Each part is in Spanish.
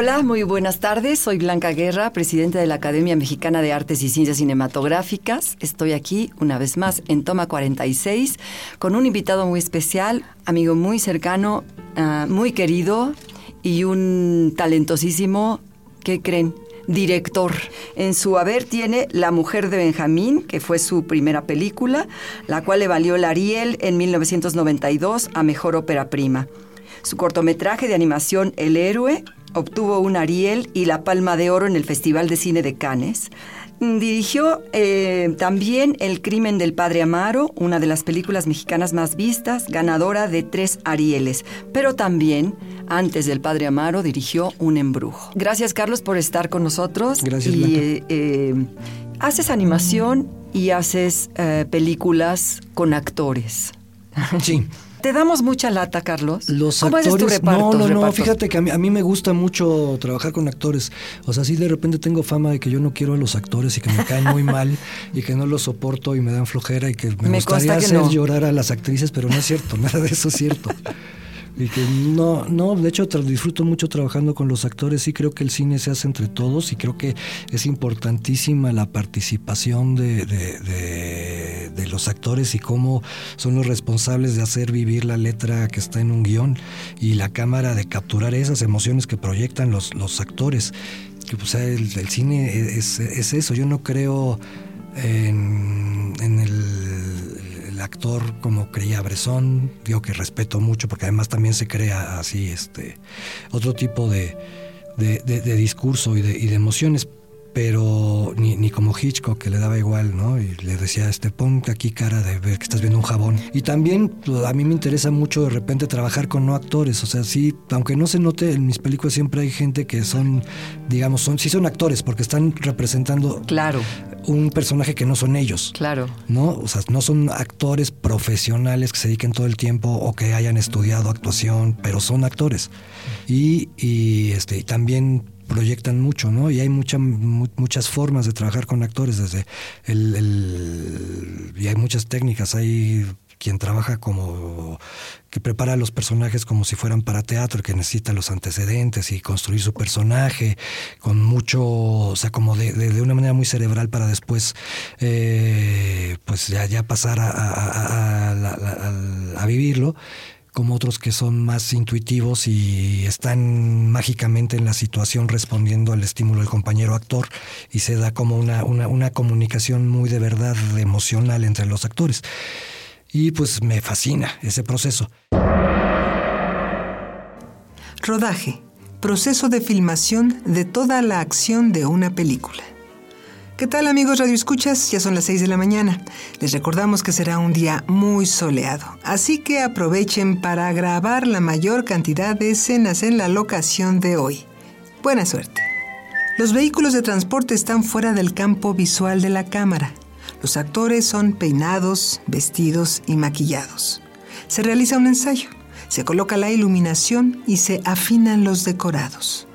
Hola, muy buenas tardes. Soy Blanca Guerra, presidenta de la Academia Mexicana de Artes y Ciencias Cinematográficas. Estoy aquí una vez más en Toma 46 con un invitado muy especial, amigo muy cercano, uh, muy querido y un talentosísimo, ¿qué creen? Director. En su haber tiene La Mujer de Benjamín, que fue su primera película, la cual le valió el Ariel en 1992 a Mejor Ópera Prima. Su cortometraje de animación El Héroe obtuvo un Ariel y la Palma de Oro en el Festival de Cine de Cannes. Dirigió eh, también El crimen del padre Amaro, una de las películas mexicanas más vistas, ganadora de tres Arieles. Pero también, antes del padre Amaro, dirigió Un embrujo. Gracias, Carlos, por estar con nosotros. Gracias, y, eh, eh, haces animación y haces eh, películas con actores. Sí. ¿Te damos mucha lata, Carlos? Los ¿Cómo actores, es tu reparto? no, no, no, reparto? fíjate que a mí, a mí me gusta mucho trabajar con actores. O sea, sí de repente tengo fama de que yo no quiero a los actores y que me caen muy mal y que no los soporto y me dan flojera y que me, Me gustaría que hacer no. llorar a las actrices, pero no es cierto, nada de eso es cierto. Y que no, no, de hecho disfruto mucho trabajando con los actores, sí creo que el cine se hace entre todos y creo que es importantísima la participación de, de- de- de los actores y cómo son los responsables de hacer vivir la letra que está en un guion y la cámara de capturar esas emociones que proyectan los, los actores. Que, sea, el, el cine es, es eso, yo no creo en, en el, el actor como creía Bresson, digo que respeto mucho porque además también se crea así este otro tipo de, de, discurso y de, y de emociones, pero ni, ni como Hitchcock que le daba igual, ¿no? Y le decía, este, pon aquí cara de ver que estás viendo un jabón. Y también a mí me interesa mucho de repente trabajar con no actores, o sea, sí, aunque no se note, en mis películas siempre hay gente que son, digamos, son, sí son actores porque están representando Claro, un personaje que no son ellos. claro. ¿no? O sea, no son actores profesionales que se dediquen todo el tiempo o que hayan estudiado actuación, pero son actores. Y, y, este, y también proyectan mucho, ¿no? Y hay mucha, mu- muchas formas de trabajar con actores, desde el, el- y hay muchas técnicas, hay quien trabaja como que prepara a los personajes como si fueran para teatro, que necesita los antecedentes y construir su personaje con mucho, o sea, como de, de- una manera muy cerebral para después, eh, pues ya, ya pasar a, a- vivirlo como otros que son más intuitivos y están mágicamente en la situación respondiendo al estímulo del compañero actor y se da como una, una comunicación muy de verdad emocional entre los actores. Y pues me fascina ese proceso. Rodaje. Proceso de filmación de toda la acción de una película. ¿Qué tal amigos Radio Escuchas? Ya son las 6 de la mañana. Les recordamos que será un día muy soleado, así que aprovechen para grabar la mayor cantidad de escenas en la locación de hoy. Buena suerte. Los vehículos de transporte están fuera del campo visual de la cámara. Los actores son peinados, vestidos y maquillados. Se realiza un ensayo, se coloca la iluminación y se afinan los decorados.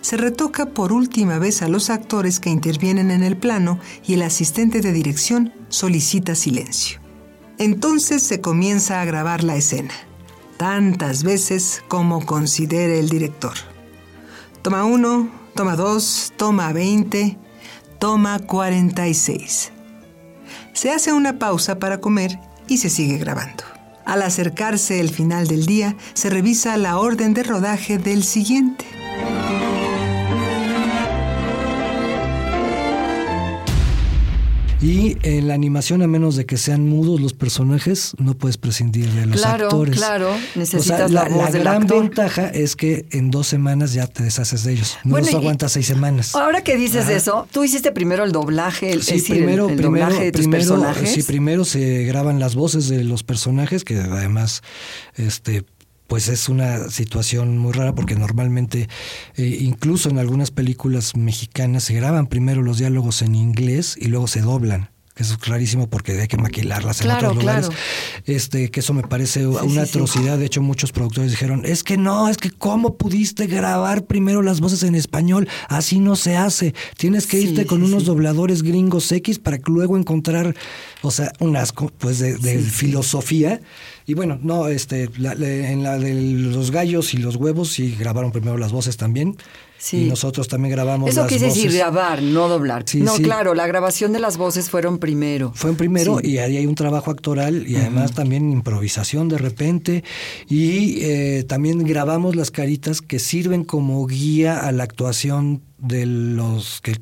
Se retoca por última vez a los actores que intervienen en el plano y el asistente de dirección solicita silencio. Entonces se comienza a grabar la escena, tantas veces como considere el director. Toma 1, toma 2, toma 20, toma 46. Se hace una pausa para comer y se sigue grabando. Al acercarse el final del día, se revisa la orden de rodaje del siguiente. Y en la animación, a menos de que sean mudos los personajes, no puedes prescindir de los Claro, actores. claro, O sea, necesitas la, la voz la del gran actor. ventaja es que en dos semanas ya te deshaces de ellos. No Bueno, los aguantas seis semanas. Ahora que dices Ajá. eso, tú hiciste primero el doblaje, el, Sí, el- primero, el, primero, doblaje de tus primero, personajes. sí, primero se graban las voces de los personajes, que además, este, pues es una situación muy rara porque normalmente, eh, incluso en algunas películas mexicanas, se graban primero los diálogos en inglés y luego se doblan. Eso es clarísimo porque hay que maquilarlas en Claro, otros lugares. claro. Este, que eso me parece una sí, sí. atrocidad. De hecho, muchos productores dijeron, es que no, es que cómo pudiste grabar primero las voces en español, así no se hace. Tienes que irte con unos dobladores gringos X para luego encontrar, o sea, un asco, pues, de, de filosofía. Y bueno, no, este, la- la- en la de los gallos y los huevos sí grabaron primero las voces también. Sí. Y nosotros también grabamos Eso las quise decir grabar, no doblar. Sí, no, sí. claro, la grabación de las voces fueron primero. Fue en primero y ahí hay un trabajo actoral y además también improvisación de repente y eh, también grabamos las caritas que sirven como guía a la actuación de los que,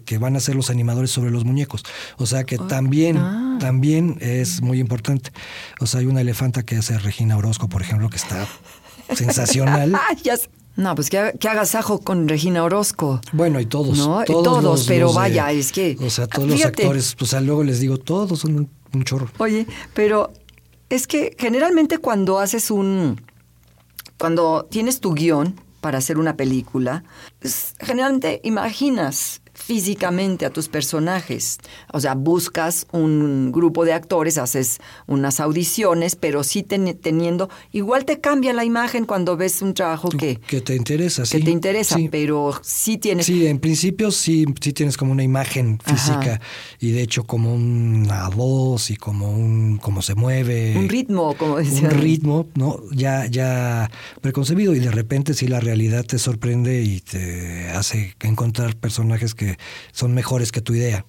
que- van a ser los animadores sobre los muñecos. O sea que también, ah. también es muy importante. O sea, hay una elefanta que hace Regina Orozco, por ejemplo, que está sensacional. Ah, ya sé. No, pues que, haga- que agasajo con Regina Orozco. Bueno, y todos. No, y todos, todos, los- pero los de- vaya, es que- O sea, todos los actores, o sea, luego les digo, todos son un, un chorro. Oye, pero es que generalmente cuando haces un. Cuando tienes tu guion para hacer una película, pues, generalmente imaginas físicamente a tus personajes. O sea, buscas un grupo de actores, haces unas audiciones, pero sí ten- teniendo. Igual te cambia la imagen cuando ves un trabajo que, Que te interesa, sí. que te interesa, Sí. pero sí tienes. Sí, en principio sí, sí tienes como una imagen física Ajá. y de hecho como una voz y como un cómo se mueve. Un ritmo, como decía. Un ritmo, ¿no? Ya, ya preconcebido y de repente sí la realidad te sorprende y te hace encontrar personajes que son mejores que tu idea.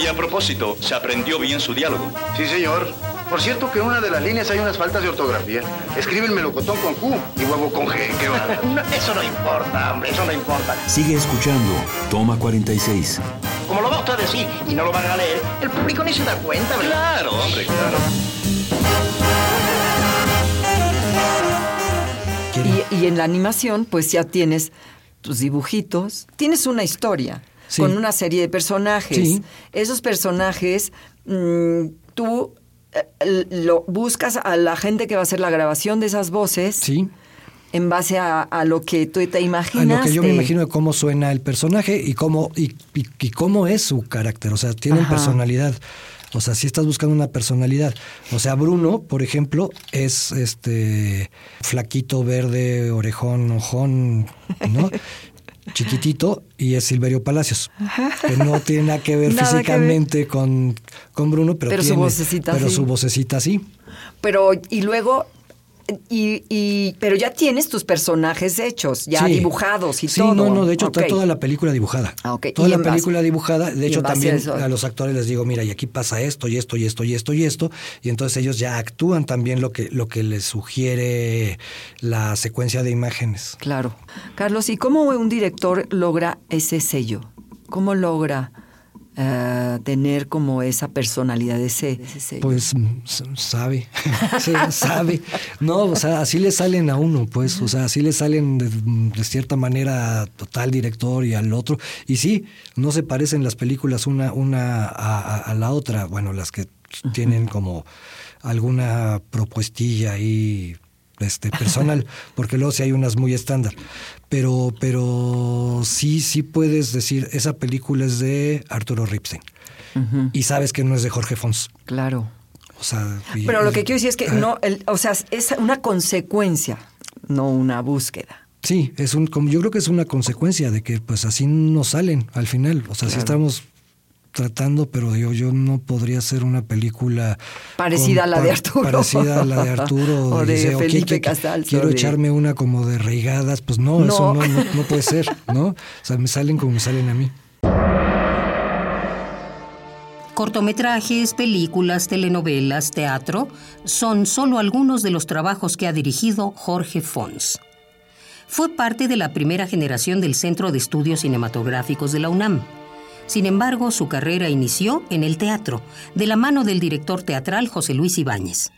Y a propósito, ¿se aprendió bien su diálogo? Sí, señor. Por cierto que en una de las líneas hay unas faltas de ortografía. Escriben melocotón con Q y huevo con G. ¿Qué va? eso no importa, hombre, eso no importa. Sigue escuchando. Toma 46. Como lo va usted a decir y no lo van a leer, el público ni se da cuenta, ¿verdad? Claro, hombre, claro. Y, y en la animación, pues ya tienes tus dibujitos, tienes una historia Sí. con una serie de personajes. Sí. Esos personajes, mm, tú eh, lo buscas a la gente que va a hacer la grabación de esas voces Sí. en base a, a lo que tú te A imaginas. lo que yo me imagino de cómo suena el personaje y cómo, y, y- y cómo es su carácter. O sea, tienen Ajá. personalidad. O sea, si estás buscando una personalidad. O sea, Bruno, por ejemplo, es este flaquito, verde, orejón, ojón, ¿no? Chiquitito y es Silverio Palacios, que no tiene nada que ver Nada que ver. físicamente Con, con Bruno, pero, Pero su tiene- vocecita pero sí. su vocecita sí. Pero, y luego. Y, y- pero ya tienes tus personajes hechos, ya Sí. dibujados y sí, todo. no, no, de hecho está toda la película dibujada. Ah, ok. Toda la película dibujada, de hecho a también eso- a, los actores les digo, mira, y aquí pasa esto y esto y esto y esto y esto, y entonces ellos ya actúan también lo que lo que les sugiere la secuencia de imágenes. Claro. Carlos, ¿y cómo un director logra ese sello? ¿Cómo logra tener como esa personalidad, ese, ese? Pues mm, s- sabe, Sí, sabe. No, o sea, así le salen a uno, pues, o sea, así le salen de, de cierta manera a tal director y al otro. Y sí, no se parecen las películas una, una a, a- a la otra. Bueno, las que tienen como alguna propuestilla ahí este personal, porque luego sí hay unas muy estándar. Pero, pero sí, sí puedes decir, esa película es de Arturo Ripstein. Y sabes que no es de Jorge Fons. Claro. O sea, y- Pero lo que quiero decir es que no, el- o sea, es una consecuencia, no una búsqueda. Sí, es un, como yo creo que es una consecuencia de que pues así nos salen al final. O sea, sí estamos tratando, pero yo, yo no podría hacer una película Parecida con- a la de Arturo. Parecida a la de Arturo. O de dice, "Ok, Felipe que- Casals, Quiero de- echarme una como de reigadas. Pues no, No. eso no, no, no puede ser, ¿no? O sea, me salen como me salen a mí. Cortometrajes, películas, telenovelas, teatro son solo algunos de los trabajos que ha dirigido Jorge Fons. Fue parte de la primera generación del Centro de Estudios Cinematográficos de la UNAM. Sin embargo, su carrera inició en el teatro, de la mano del director teatral José Luis Ibáñez.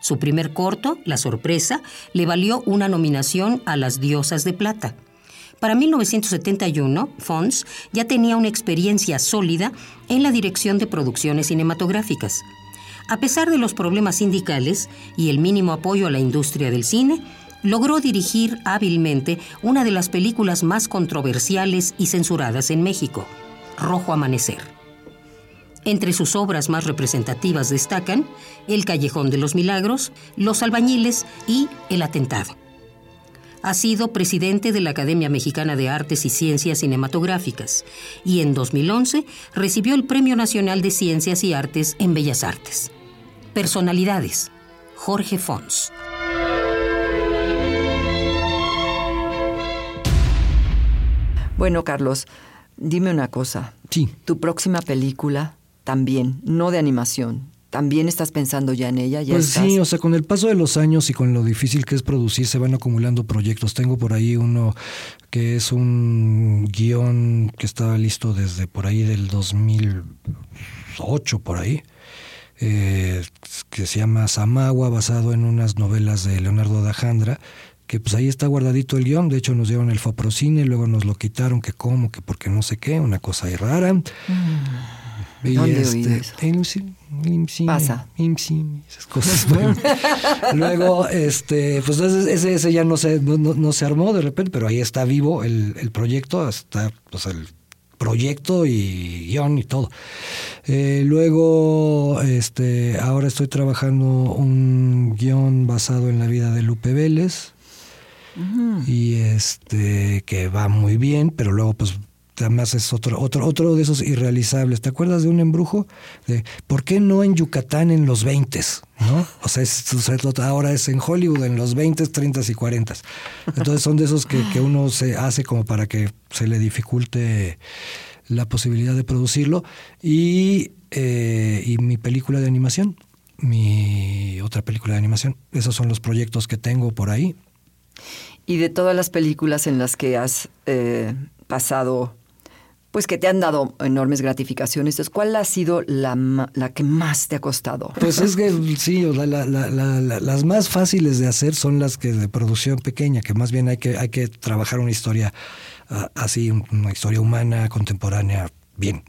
Su primer corto, La Sorpresa, le valió una nominación a las Diosas de Plata. Para 1971, Fons ya tenía una experiencia sólida en la dirección de producciones cinematográficas. A pesar de los problemas sindicales y el mínimo apoyo a la industria del cine, logró dirigir hábilmente una de las películas más controversiales y censuradas en México, Rojo Amanecer. Entre sus obras más representativas destacan El Callejón de los Milagros, Los Albañiles y El Atentado. Ha sido presidente de la Academia Mexicana de Artes y Ciencias Cinematográficas y en 2011 recibió el Premio Nacional de Ciencias y Artes en Bellas Artes. Personalidades. Jorge Fons. Bueno, Carlos, dime una cosa. Sí. Tu próxima película también, no de animación. ¿También estás pensando ya en ella? ¿Ya pues estás? sí, o sea, con el paso de los años y con lo difícil que es producir, se van acumulando proyectos. Tengo por ahí uno que es un guion que estaba listo desde por ahí del 2008, por ahí, eh, que se llama Samagua, basado en unas novelas de Leonardo da Jandra que pues ahí está guardadito el guion, de hecho nos dieron el Faprocine, luego nos lo quitaron, que cómo, que porque no sé qué, una cosa ahí rara. Mm. Y ¿Dónde este, eso? el IMSI, Pasa. IMSI, esas cosas. bueno. Luego, este, pues ese, ese, ya no se, no se armó de repente, pero ahí está vivo el, el proyecto, está pues, el proyecto y guion y todo. Eh, luego, este, ahora estoy trabajando un guion basado en la vida de Lupe Vélez y este que va muy bien, pero luego pues además es otro otro otro de esos irrealizables. ¿Te acuerdas de un embrujo de por qué no en Yucatán en los 20 ¿no? O sea, es- ahora es en Hollywood en los 20 30 y 40 Entonces son de esos que, que uno se hace como para que se le dificulte la posibilidad de producirlo. Y, eh, y mi película de animación mi otra película de animación. Esos son los proyectos que tengo por ahí Y de todas las películas en las que has eh, pasado, pues que te han dado enormes gratificaciones, ¿cuál ha sido la, que más te ha costado? Pues es que sí, las más fáciles de hacer son las que de producción pequeña, que más bien hay que, hay que trabajar una historia ah, así, una historia humana, contemporánea, bien.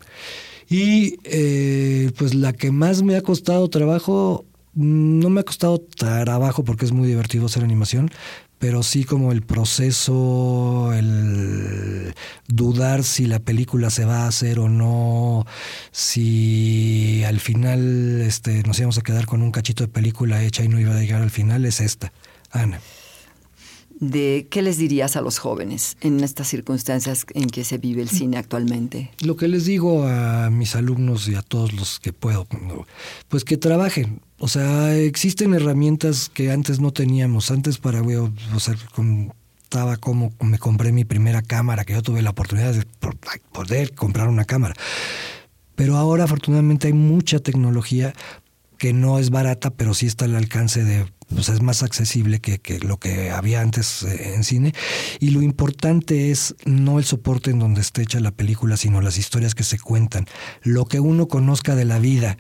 Y eh, pues la que más me ha costado trabajo, mm, no me ha costado trabajo porque es muy divertido hacer animación, pero sí como el proceso, el dudar si la película se va a hacer o no, si al final este, nos íbamos a quedar con un cachito de película hecha y no iba a llegar al final, es esta. Ana. ¿De qué les dirías a los jóvenes en estas circunstancias en que se vive el cine actualmente? Lo que les digo a mis alumnos y a todos los que puedo, pues que trabajen. O sea, existen herramientas que antes no teníamos. Antes para, o sea, contaba cómo me compré mi primera cámara, que yo tuve la oportunidad de poder comprar una cámara. Pero ahora afortunadamente hay mucha tecnología que no es barata, pero sí está al alcance de, pues es más accesible que, que lo que había antes eh, en cine. Y lo importante es no el soporte en donde esté hecha la película, sino las historias que se cuentan, lo que uno conozca de la vida.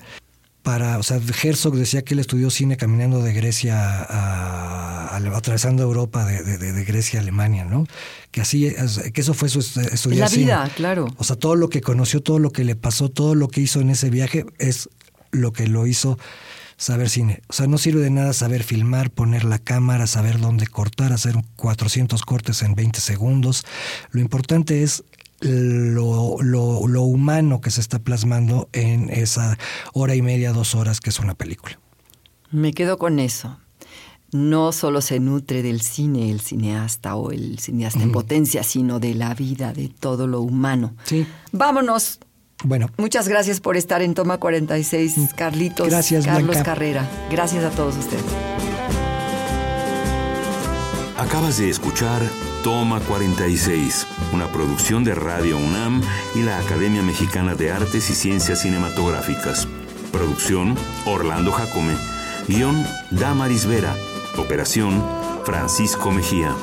Para, o sea, Herzog decía que él estudió cine caminando de Grecia a, a- atravesando Europa, de, de- Grecia a Alemania, ¿no? Que así, que eso fue su est- estudiar La cine. vida, claro. O sea, todo lo que conoció, todo lo que le pasó, todo lo que hizo en ese viaje es lo que lo hizo saber cine. O sea, no sirve de nada saber filmar, poner la cámara, saber dónde cortar, hacer 400 cortes en 20 segundos. Lo importante es lo, lo- lo humano que se está plasmando en esa hora y media, dos horas que es una película. Me quedo con eso. No solo se nutre del cine el cineasta o el cineasta en potencia, sino de la vida, de todo lo humano. Sí. Vámonos. Bueno, Muchas gracias por estar en Toma 46, Carlitos. Gracias, Carlos Blanca. Carrera. Gracias a todos ustedes. Acabas de escuchar Toma 46, una producción de Radio UNAM y la Academia Mexicana de Artes y Ciencias Cinematográficas. Producción Orlando Jacome. Guión Damaris Vera. Operación Francisco Mejía.